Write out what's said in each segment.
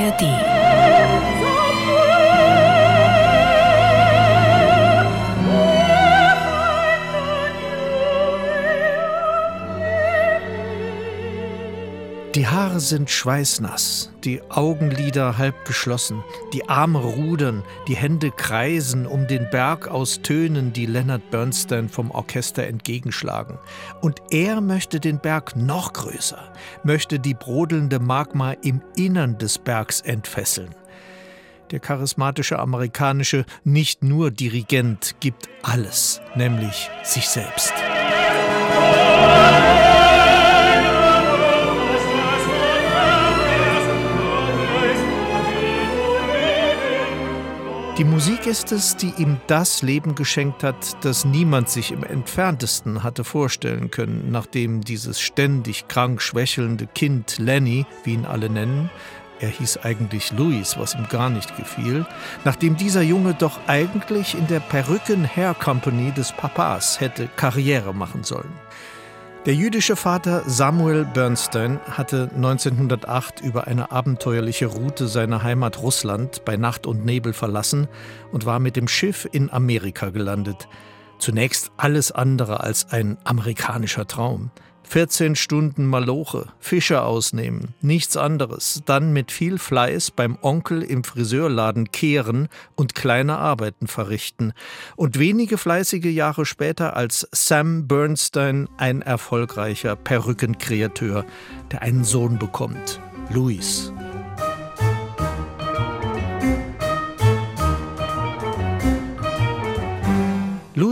ARD. Haare sind schweißnass, die Augenlider halb geschlossen, die Arme rudern, die Hände kreisen um den Berg aus Tönen, die Leonard Bernstein vom Orchester entgegenschlagen. Und er möchte den Berg noch größer, möchte die brodelnde Magma im Innern des Bergs entfesseln. Der charismatische amerikanische nicht nur Dirigent gibt alles, nämlich sich selbst. Die Musik ist es, die ihm das Leben geschenkt hat, das niemand sich im entferntesten hatte vorstellen können, nachdem dieses ständig krank schwächelnde Kind Lenny, wie ihn alle nennen, er hieß eigentlich Louis, was ihm gar nicht gefiel, nachdem dieser Junge doch eigentlich in der Perücken Hair Company des Papas hätte Karriere machen sollen. Der jüdische Vater Samuel Bernstein hatte 1908 über eine abenteuerliche Route seine Heimat Russland bei Nacht und Nebel verlassen und war mit dem Schiff in Amerika gelandet. Zunächst alles andere als ein amerikanischer Traum. 14 Stunden Maloche, Fische ausnehmen, nichts anderes, dann mit viel Fleiß beim Onkel im Friseurladen kehren und kleine Arbeiten verrichten und wenige fleißige Jahre später als Sam Bernstein ein erfolgreicher Perückenkreateur, der einen Sohn bekommt, Louis.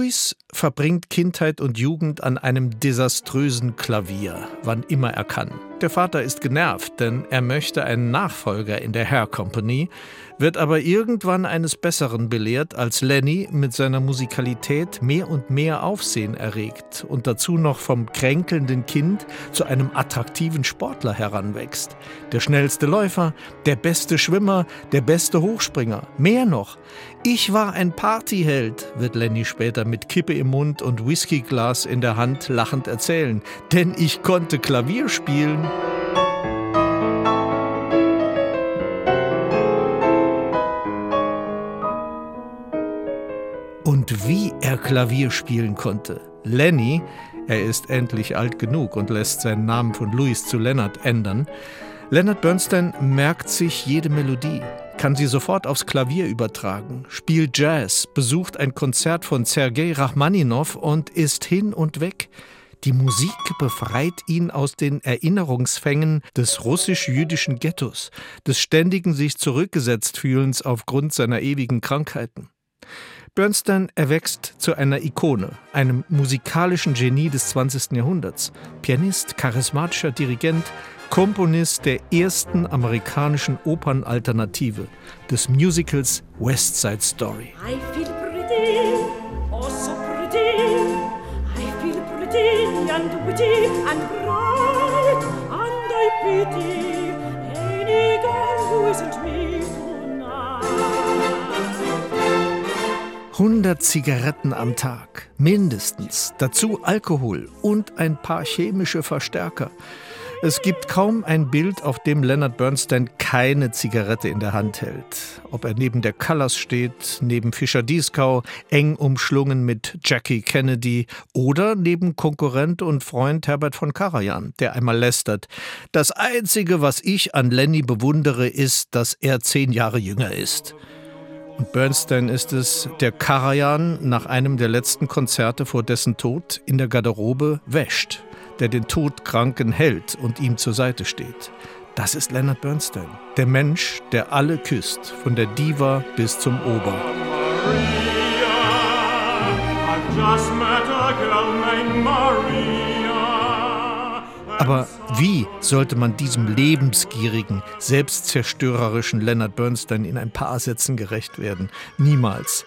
Louis verbringt Kindheit und Jugend an einem desaströsen Klavier, wann immer er kann. Der Vater ist genervt, denn er möchte einen Nachfolger in der Hair Company, wird aber irgendwann eines Besseren belehrt, als Lenny mit seiner Musikalität mehr und mehr Aufsehen erregt und dazu noch vom kränkelnden Kind zu einem attraktiven Sportler heranwächst. Der schnellste Läufer, der beste Schwimmer, der beste Hochspringer. Mehr noch. Ich war ein Partyheld, wird Lenny später mit Kippe im Mund und Whiskyglas in der Hand lachend erzählen. Denn ich konnte Klavier spielen. Und wie er Klavier spielen konnte. Lenny, er ist endlich alt genug und lässt seinen Namen von Louis zu Leonard ändern. Leonard Bernstein merkt sich jede Melodie, kann sie sofort aufs Klavier übertragen, spielt Jazz, besucht ein Konzert von Sergei Rachmaninow und ist hin und weg. Die Musik befreit ihn aus den Erinnerungsfängen des russisch-jüdischen Ghettos, des ständigen sich zurückgesetzt fühlens aufgrund seiner ewigen Krankheiten. Bernstein erwächst zu einer Ikone, einem musikalischen Genie des 20. Jahrhunderts, Pianist, charismatischer Dirigent, Komponist der ersten amerikanischen Opernalternative, des Musicals West Side Story. 100 Zigaretten am Tag, mindestens, dazu Alkohol und ein paar chemische Verstärker. Es gibt kaum ein Bild, auf dem Leonard Bernstein keine Zigarette in der Hand hält. Ob er neben der Callas steht, neben Fischer Dieskau, eng umschlungen mit Jackie Kennedy oder neben Konkurrent und Freund Herbert von Karajan, der einmal lästert. Das Einzige, was ich an Lenny bewundere, ist, dass er zehn Jahre jünger ist. Und Bernstein ist es, der Karajan nach einem der letzten Konzerte vor dessen Tod in der Garderobe wäscht, der den Todkranken hält und ihm zur Seite steht. Das ist Leonard Bernstein, der Mensch, der alle küsst, von der Diva bis zum Ober. Aber wie sollte man diesem lebensgierigen, selbstzerstörerischen Leonard Bernstein in ein paar Sätzen gerecht werden? Niemals.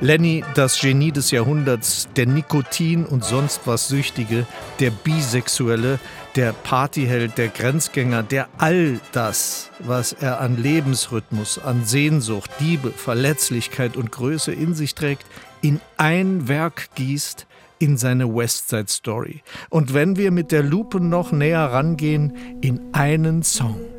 Lenny, das Genie des Jahrhunderts, der Nikotin und sonst was Süchtige, der Bisexuelle, der Partyheld, der Grenzgänger, der all das, was er an Lebensrhythmus, an Sehnsucht, Liebe, Verletzlichkeit und Größe in sich trägt, in ein Werk gießt, in seine West Side Story. Und wenn wir mit der Lupe noch näher rangehen, in einen Song.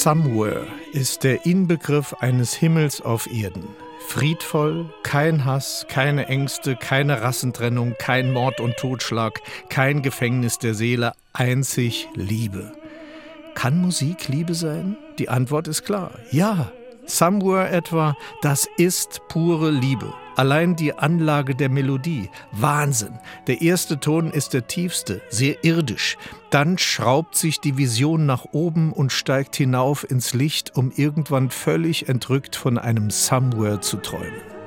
Somewhere ist der Inbegriff eines Himmels auf Erden. Friedvoll, kein Hass, keine Ängste, keine Rassentrennung, kein Mord und Totschlag, kein Gefängnis der Seele, einzig Liebe. Kann Musik Liebe sein? Die Antwort ist klar. Ja. Somewhere etwa, das ist pure Liebe. Allein die Anlage der Melodie. Wahnsinn. Der erste Ton ist der tiefste, sehr irdisch. Dann schraubt sich die Vision nach oben und steigt hinauf ins Licht, um irgendwann völlig entrückt von einem Somewhere zu träumen.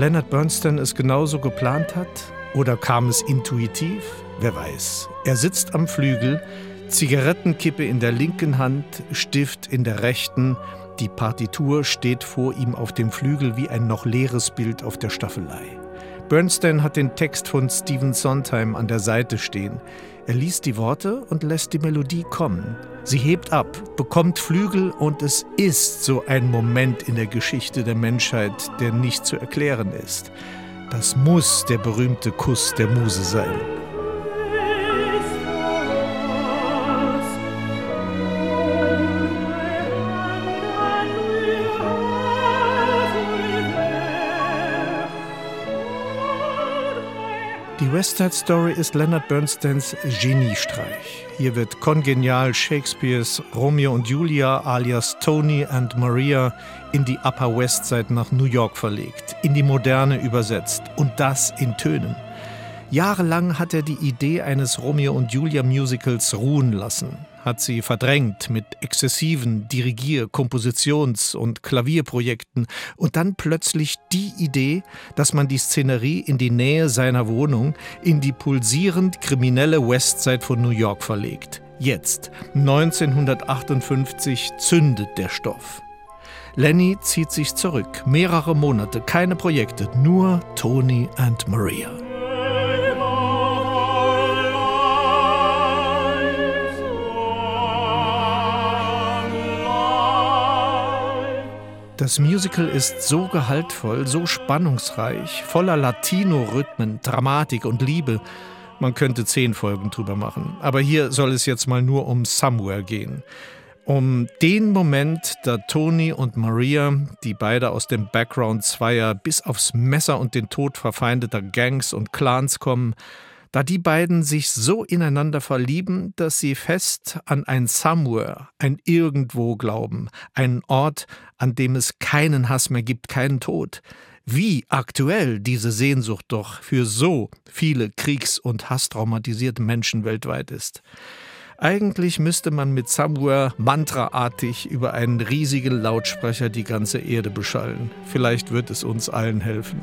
Leonard Bernstein es genauso geplant hat oder kam es intuitiv, wer weiß. Er sitzt am Flügel, Zigarettenkippe in der linken Hand, Stift in der rechten, die Partitur steht vor ihm auf dem Flügel wie ein noch leeres Bild auf der Staffelei. Bernstein hat den Text von Stephen Sondheim an der Seite stehen. Er liest die Worte und lässt die Melodie kommen. Sie hebt ab, bekommt Flügel und es ist so ein Moment in der Geschichte der Menschheit, der nicht zu erklären ist. Das muss der berühmte Kuss der Muse sein. West Side Story ist Leonard Bernsteins Geniestreich. Hier wird kongenial Shakespeares Romeo und Julia alias Tony and Maria in die Upper West Side nach New York verlegt, in die Moderne übersetzt und das in Tönen. Jahrelang hat er die Idee eines Romeo und Julia Musicals ruhen lassen hat sie verdrängt mit exzessiven Dirigier-, Kompositions- und Klavierprojekten und dann plötzlich die Idee, dass man die Szenerie in die Nähe seiner Wohnung, in die pulsierend kriminelle Westside von New York verlegt. Jetzt, 1958, zündet der Stoff. Lenny zieht sich zurück, mehrere Monate, keine Projekte, nur Tony and Maria. Das Musical ist so gehaltvoll, so spannungsreich, voller Latino-Rhythmen, Dramatik und Liebe. Man könnte zehn Folgen drüber machen. Aber hier soll es jetzt mal nur um Somewhere gehen. Um den Moment, da Tony und Maria, die beide aus dem Background zweier bis aufs Messer und den Tod verfeindeter Gangs und Clans kommen, da die beiden sich so ineinander verlieben, dass sie fest an ein Somewhere, ein Irgendwo glauben, einen Ort, an dem es keinen Hass mehr gibt, keinen Tod. Wie aktuell diese Sehnsucht doch für so viele kriegs- und hasstraumatisierte Menschen weltweit ist. Eigentlich müsste man mit Somewhere mantraartig über einen riesigen Lautsprecher die ganze Erde beschallen. Vielleicht wird es uns allen helfen.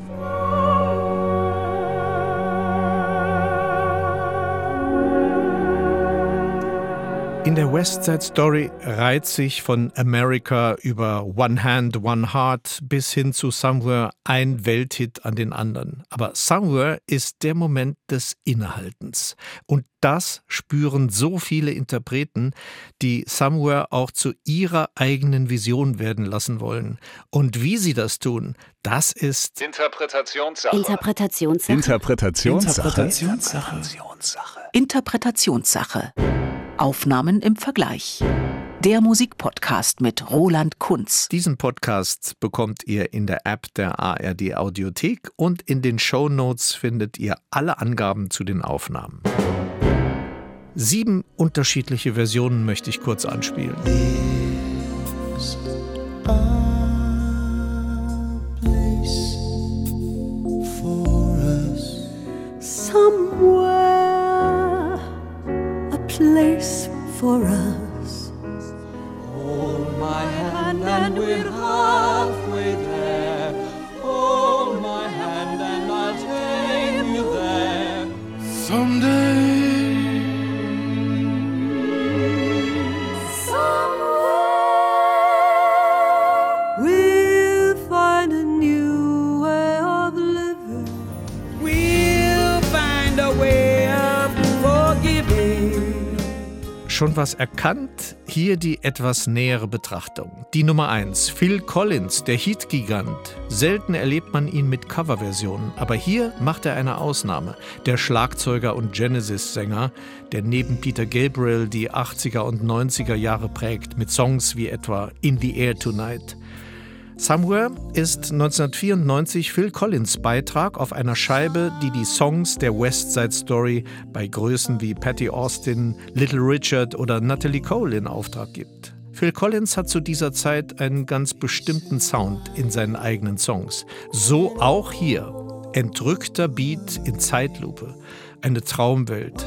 In der West Side Story reiht sich von America über One Hand, One Heart bis hin zu Somewhere ein Welthit an den anderen. Aber Somewhere ist der Moment des Innehaltens. Und das spüren so viele Interpreten, die Somewhere auch zu ihrer eigenen Vision werden lassen wollen. Und wie sie das tun, das ist Interpretationssache. Interpretationssache. Interpretationssache. Interpretationssache. Interpretationssache. Aufnahmen im Vergleich. Der Musikpodcast mit Roland Kunz. Diesen Podcast bekommt ihr in der App der ARD Audiothek und in den Show Notes findet ihr alle Angaben zu den Aufnahmen. Sieben unterschiedliche Versionen möchte ich kurz anspielen. Somewhere, Schon was erkannt? Hier die etwas nähere Betrachtung. Die Nummer 1, Phil Collins, der Hit-Gigant. Selten erlebt man ihn mit Coverversionen, aber hier macht er eine Ausnahme. Der Schlagzeuger und Genesis-Sänger, der neben Peter Gabriel die 80er und 90er Jahre prägt, mit Songs wie etwa In the Air Tonight. Somewhere ist 1994 Phil Collins Beitrag auf einer Scheibe, die die Songs der West Side Story bei Größen wie Patty Austin, Little Richard oder Natalie Cole in Auftrag gibt. Phil Collins hat zu dieser Zeit einen ganz bestimmten Sound in seinen eigenen Songs. So auch hier. Entrückter Beat in Zeitlupe. Eine Traumwelt.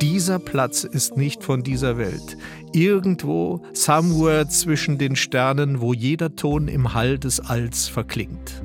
Dieser Platz ist nicht von dieser Welt. Irgendwo, somewhere zwischen den Sternen, wo jeder Ton im Hall des Alls verklingt.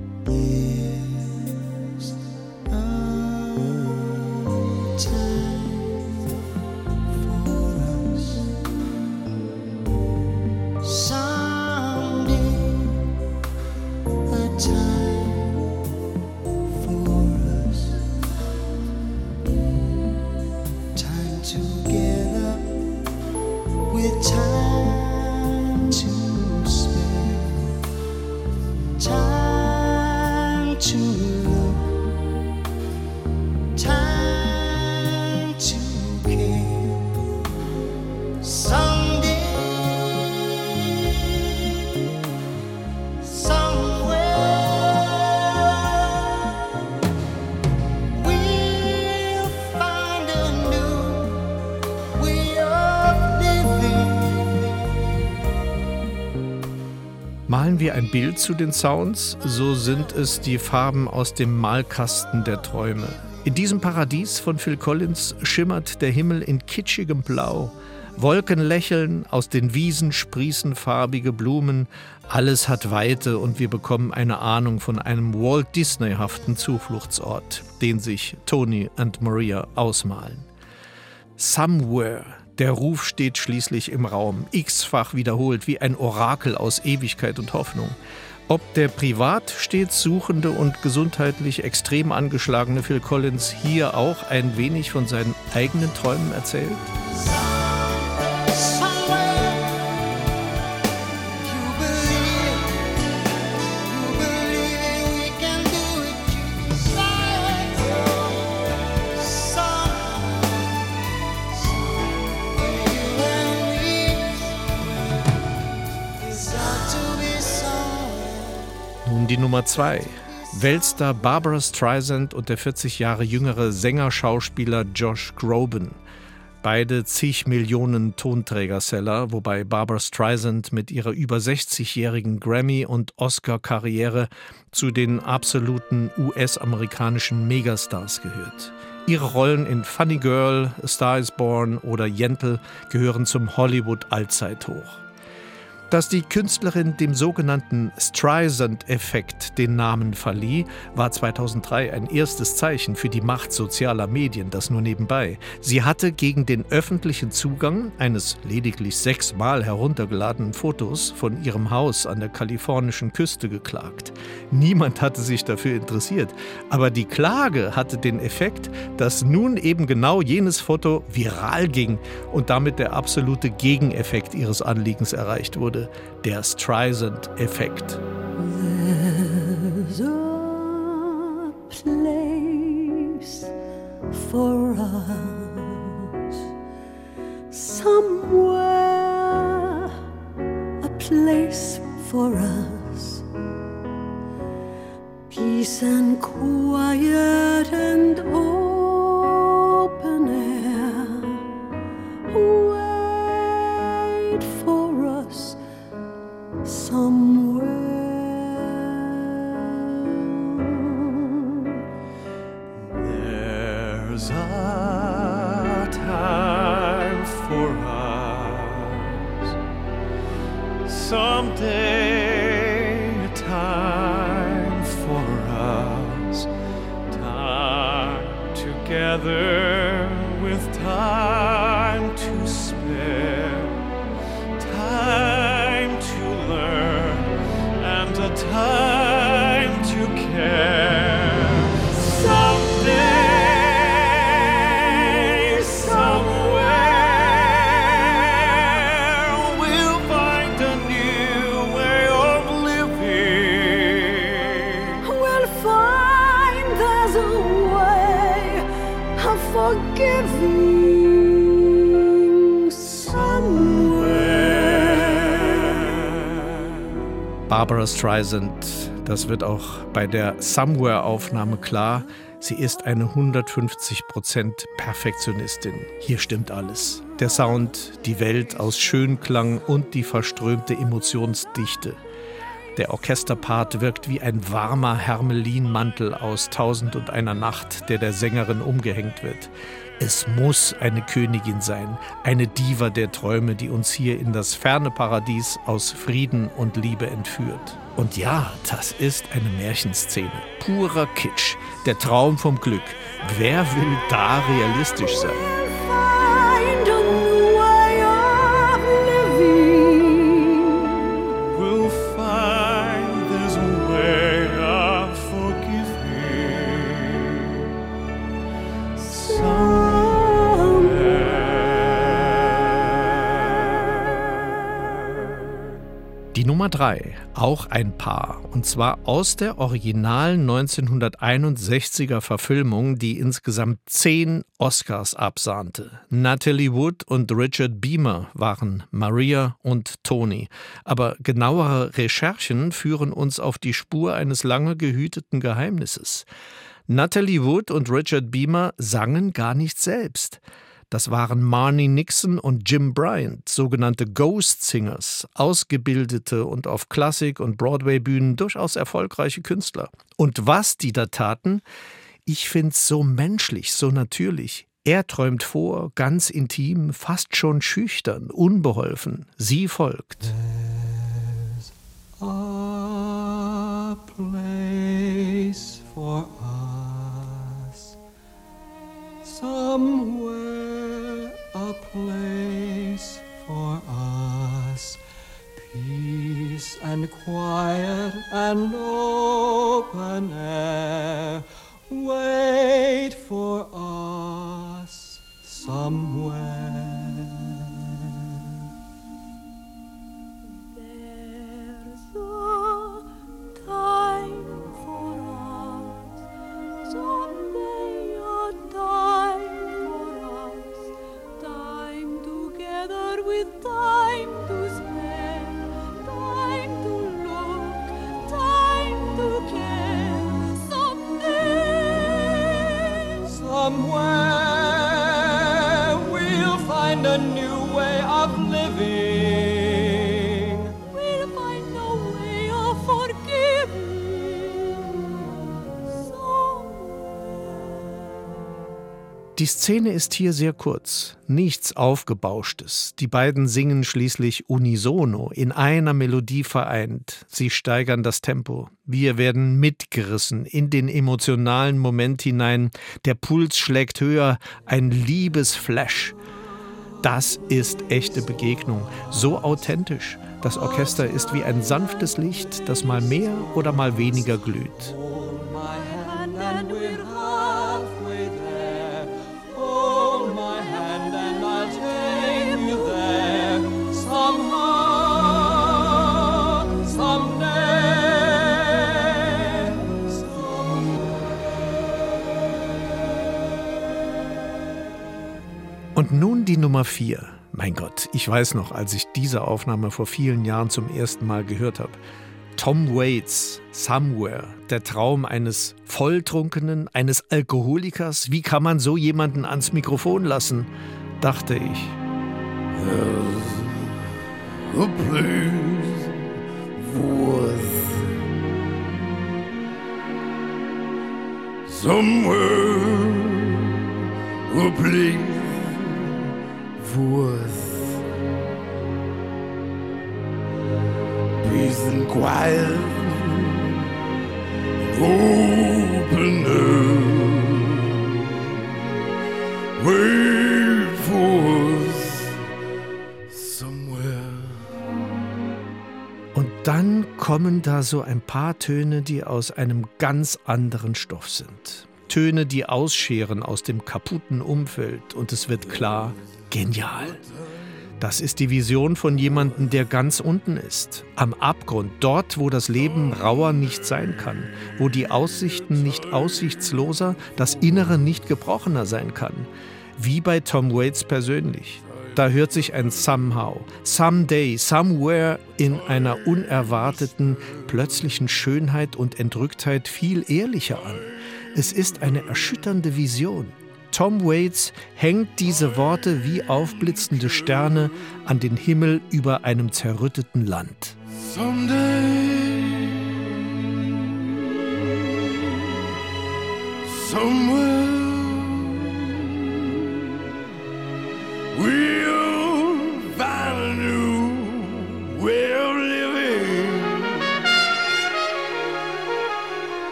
Wir ein Bild zu den Sounds, so sind es die Farben aus dem Malkasten der Träume. In diesem Paradies von Phil Collins schimmert der Himmel in kitschigem Blau. Wolken lächeln, aus den Wiesen sprießen farbige Blumen, alles hat Weite und wir bekommen eine Ahnung von einem Walt Disney-haften Zufluchtsort, den sich Tony und Maria ausmalen. Somewhere. Der Ruf steht schließlich im Raum, x-fach wiederholt wie ein Orakel aus Ewigkeit und Hoffnung. Ob der privat stets suchende und gesundheitlich extrem angeschlagene Phil Collins hier auch ein wenig von seinen eigenen Träumen erzählt? Nummer zwei. Weltstar Barbara Streisand und der 40 Jahre jüngere Sänger-Schauspieler Josh Groban. Beide zig Millionen Tonträgerseller, wobei Barbara Streisand mit ihrer über 60-jährigen Grammy- und Oscar-Karriere zu den absoluten US-amerikanischen Megastars gehört. Ihre Rollen in Funny Girl, A Star is Born oder Yentl gehören zum Hollywood-Allzeithoch. Dass die Künstlerin dem sogenannten Streisand-Effekt den Namen verlieh, war 2003 ein erstes Zeichen für die Macht sozialer Medien, das nur nebenbei. Sie hatte gegen den öffentlichen Zugang eines lediglich sechsmal heruntergeladenen Fotos von ihrem Haus an der kalifornischen Küste geklagt. Niemand hatte sich dafür interessiert, aber die Klage hatte den Effekt, dass nun eben genau jenes Foto viral ging und damit der absolute Gegeneffekt ihres Anliegens erreicht wurde, der Streisand-Effekt. For us somewhere, a place for us. Peace and quiet and open Barbara Streisand, das wird auch bei der Somewhere-Aufnahme klar. Sie ist eine 150% Perfektionistin. Hier stimmt alles. Der Sound, die Welt aus Schönklang und die verströmte Emotionsdichte. Der Orchesterpart wirkt wie ein warmer Hermelinmantel aus Tausend und einer Nacht, der der Sängerin umgehängt wird. Es muss eine Königin sein, eine Diva der Träume, die uns hier in das ferne Paradies aus Frieden und Liebe entführt. Und ja, das ist eine Märchenszene. Purer Kitsch, der Traum vom Glück. Wer will da realistisch sein? Nummer drei, auch ein Paar, und zwar aus der originalen 1961er Verfilmung, die insgesamt zehn Oscars absahnte. Natalie Wood und Richard Beamer waren Maria und Tony. Aber genauere Recherchen führen uns auf die Spur eines lange gehüteten Geheimnisses. Natalie Wood und Richard Beamer sangen gar nicht selbst. Das waren Marnie Nixon und Jim Bryant, sogenannte Ghost Singers, ausgebildete und auf Klassik- und Broadway-Bühnen durchaus erfolgreiche Künstler. Und was die da taten, ich find's so menschlich, so natürlich. Er träumt vor, ganz intim, fast schon schüchtern, unbeholfen. Sie folgt. a place for us. Somewhere place for us. Peace and quiet and open air. Wait for us somewhere. Find a new way of living. We'll find a way of forgiving somewhere. Die Szene ist hier sehr kurz, nichts Aufgebauschtes. Die beiden singen schließlich unisono, in einer Melodie vereint. Sie steigern das Tempo. Wir werden mitgerissen in den emotionalen Moment hinein. Der Puls schlägt höher, ein Liebesflash. Das ist echte Begegnung, so authentisch. Das Orchester ist wie ein sanftes Licht, das mal mehr oder mal weniger glüht. Und nun die Nummer 4. Mein Gott, ich weiß noch, als ich diese Aufnahme vor vielen Jahren zum ersten Mal gehört habe. Tom Waits, Somewhere, der Traum eines Volltrunkenen, eines Alkoholikers. Wie kann man so jemanden ans Mikrofon lassen? dachte ich. Somewhere a place us. peace and quiet. Und dann kommen da so ein paar Töne, die aus einem ganz anderen Stoff sind. Töne, die ausscheren aus dem kaputten Umfeld und es wird klar, genial. Das ist die Vision von jemandem, der ganz unten ist. Am Abgrund, dort, wo das Leben rauer nicht sein kann, wo die Aussichten nicht aussichtsloser, das Innere nicht gebrochener sein kann. Wie bei Tom Waits persönlich. Da hört sich ein Somehow, Someday, Somewhere in einer unerwarteten, plötzlichen Schönheit und Entrücktheit viel ehrlicher an. Es ist eine erschütternde Vision. Tom Waits hängt diese Worte wie aufblitzende Sterne an den Himmel über einem zerrütteten Land. Someday, somewhere, we'll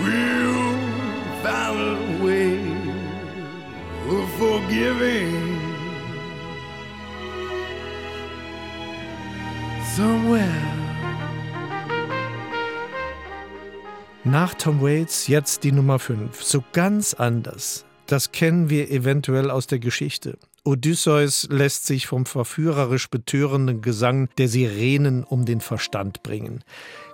We'll find a way of forgiving. Somewhere. Nach Tom Waits jetzt die Nummer 5. So ganz anders. Das kennen wir eventuell aus der Geschichte. Odysseus lässt sich vom verführerisch betörenden Gesang der Sirenen um den Verstand bringen.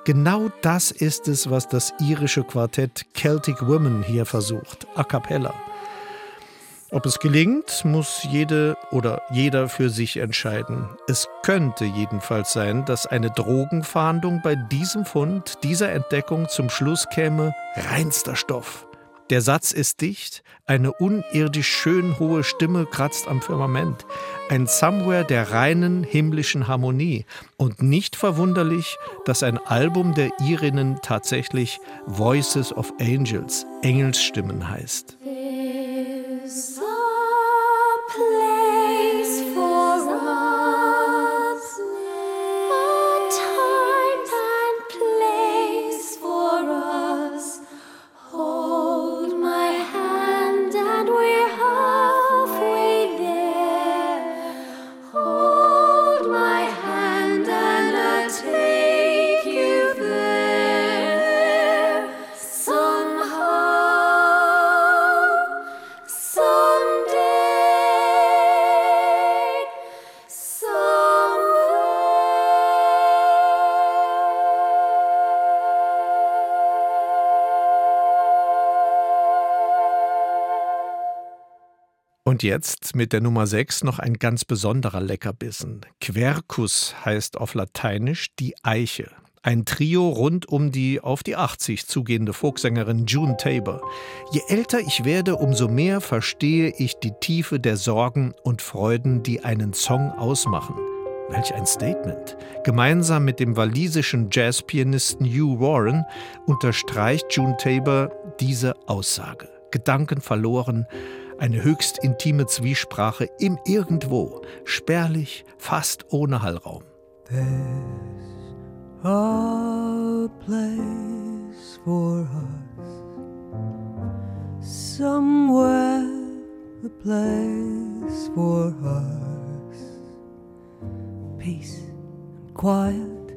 Genau das ist es, was das irische Quartett Celtic Women hier versucht, a cappella. Ob es gelingt, muss jede oder jeder für sich entscheiden. Es könnte jedenfalls sein, dass eine Drogenfahndung bei diesem Fund, dieser Entdeckung zum Schluss käme, reinster Stoff. Der Satz ist dicht, eine unirdisch schön hohe Stimme kratzt am Firmament, ein Somewhere der reinen himmlischen Harmonie und nicht verwunderlich, dass ein Album der Irinnen tatsächlich Voices of Angels, Engelsstimmen heißt. Und jetzt mit der Nummer 6 noch ein ganz besonderer Leckerbissen. Quercus heißt auf Lateinisch die Eiche. Ein Trio rund um die auf die 80 zugehende Folksängerin June Tabor. Je älter ich werde, umso mehr verstehe ich die Tiefe der Sorgen und Freuden, die einen Song ausmachen. Welch ein Statement. Gemeinsam mit dem walisischen Jazzpianisten Hugh Warren unterstreicht June Tabor diese Aussage. Gedanken verloren, eine höchst intime Zwiesprache im Irgendwo, spärlich, fast ohne Hallraum. quiet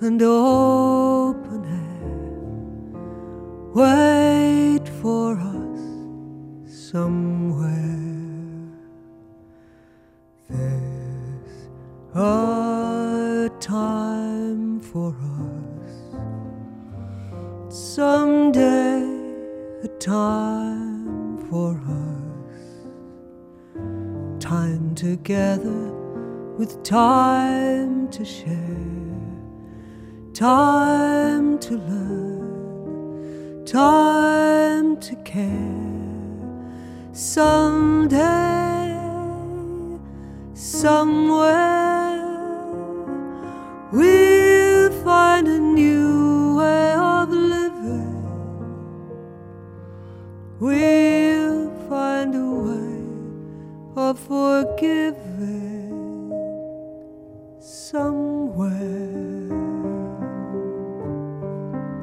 and open air. Wait for us somewhere. There's a time for us. Someday a time for us. Time together with time to share. Time to learn. Time to care someday somewhere we'll find a new way of living we'll find a way of forgiving somewhere.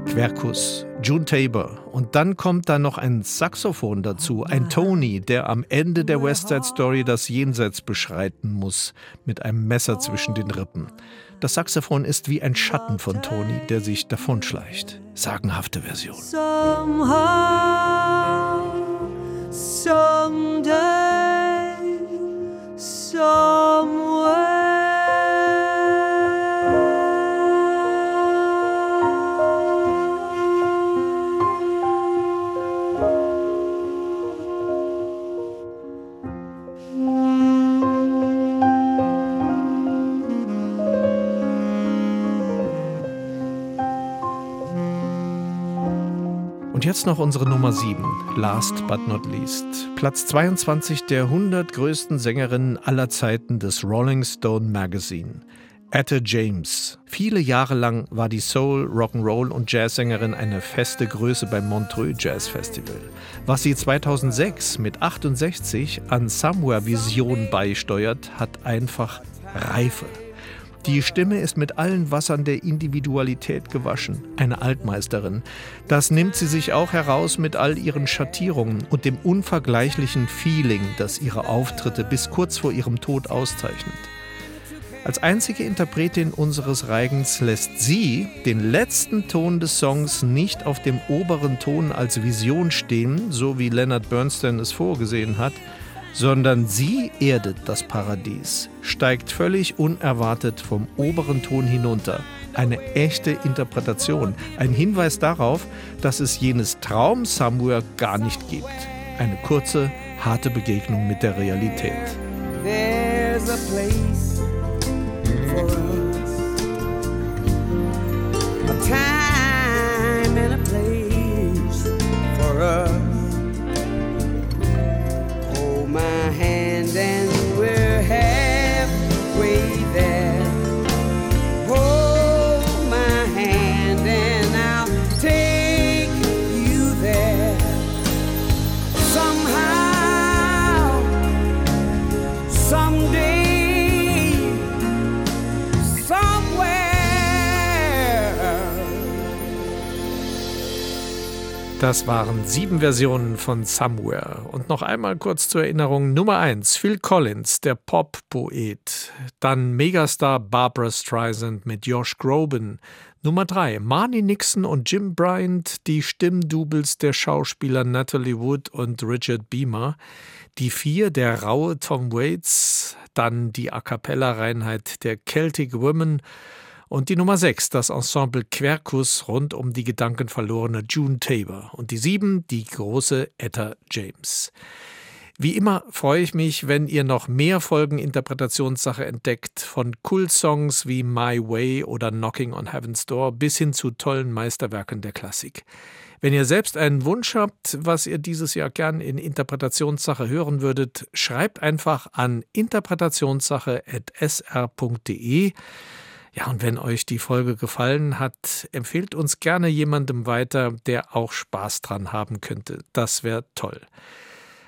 Quercus, June Tabor und dann kommt da noch ein Saxophon dazu, ein Tony, der am Ende der West Side Story das Jenseits beschreiten muss, mit einem Messer zwischen den Rippen. Das Saxophon ist wie ein Schatten von Tony, der sich davonschleicht. Sagenhafte Version. Somehow, someday, jetzt noch unsere Nummer 7, last but not least. Platz 22 der 100 größten Sängerinnen aller Zeiten des Rolling Stone Magazine. Etta James. Viele Jahre lang war die Soul, Rock'n'Roll und Jazzsängerin eine feste Größe beim Montreux Jazz Festival. Was sie 2006 mit 68 an Somewhere Vision beisteuert, hat einfach Reife. Die Stimme ist mit allen Wassern der Individualität gewaschen, eine Altmeisterin. Das nimmt sie sich auch heraus mit all ihren Schattierungen und dem unvergleichlichen Feeling, das ihre Auftritte bis kurz vor ihrem Tod auszeichnet. Als einzige Interpretin unseres Reigens lässt sie den letzten Ton des Songs nicht auf dem oberen Ton als Vision stehen, so wie Leonard Bernstein es vorgesehen hat, sondern sie erdet das Paradies, steigt völlig unerwartet vom oberen Ton hinunter. Eine echte Interpretation, ein Hinweis darauf, dass es jenes Traum Somewhere gar nicht gibt. Eine kurze, harte Begegnung mit der Realität. There's a place for us, a time and a place for us. My hand and Das waren sieben Versionen von Somewhere. Und noch einmal kurz zur Erinnerung: Nummer eins Phil Collins, der Pop-Poet. Dann Megastar Barbara Streisand mit Josh Groban. Nummer drei Marnie Nixon und Jim Bryant, die Stimmdoubles der Schauspieler Natalie Wood und Richard Beamer. Die vier der raue Tom Waits. Dann die A Cappella-Reinheit der Celtic Women. Und die Nummer 6, das Ensemble Quercus rund um die gedankenverlorene June Tabor. Und die 7, die große Etta James. Wie immer freue ich mich, wenn ihr noch mehr Folgen Interpretationssache entdeckt, von Cool-Songs wie My Way oder Knocking on Heaven's Door bis hin zu tollen Meisterwerken der Klassik. Wenn ihr selbst einen Wunsch habt, was ihr dieses Jahr gern in Interpretationssache hören würdet, schreibt einfach an interpretationssache.sr.de. Ja, und wenn euch die Folge gefallen hat, empfehlt uns gerne jemandem weiter, der auch Spaß dran haben könnte. Das wäre toll.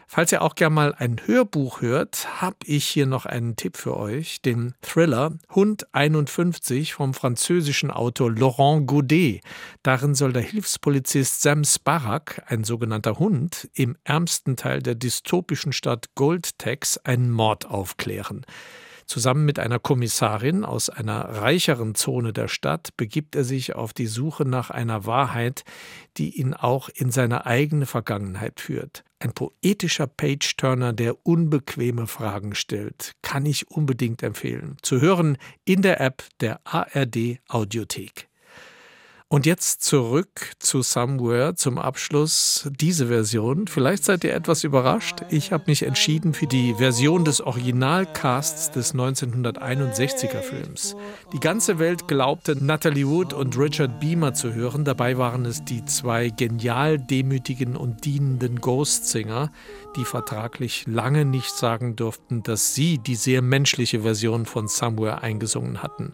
Falls ihr auch gerne mal ein Hörbuch hört, habe ich hier noch einen Tipp für euch, den Thriller Hund 51 vom französischen Autor Laurent Godet. Darin soll der Hilfspolizist Sam Sparak, ein sogenannter Hund, im ärmsten Teil der dystopischen Stadt Goldtex einen Mord aufklären. Zusammen mit einer Kommissarin aus einer reicheren Zone der Stadt begibt er sich auf die Suche nach einer Wahrheit, die ihn auch in seine eigene Vergangenheit führt. Ein poetischer Page-Turner, der unbequeme Fragen stellt, kann ich unbedingt empfehlen. Zu hören in der App der ARD Audiothek. Und jetzt zurück zu Somewhere zum Abschluss diese Version. Vielleicht seid ihr etwas überrascht. Ich habe mich entschieden für die Version des Originalcasts des 1961er Films. Die ganze Welt glaubte, Natalie Wood und Richard Beamer zu hören. Dabei waren es die zwei genial demütigen und dienenden Ghost-Singer, die vertraglich lange nicht sagen durften, dass sie die sehr menschliche Version von Somewhere eingesungen hatten.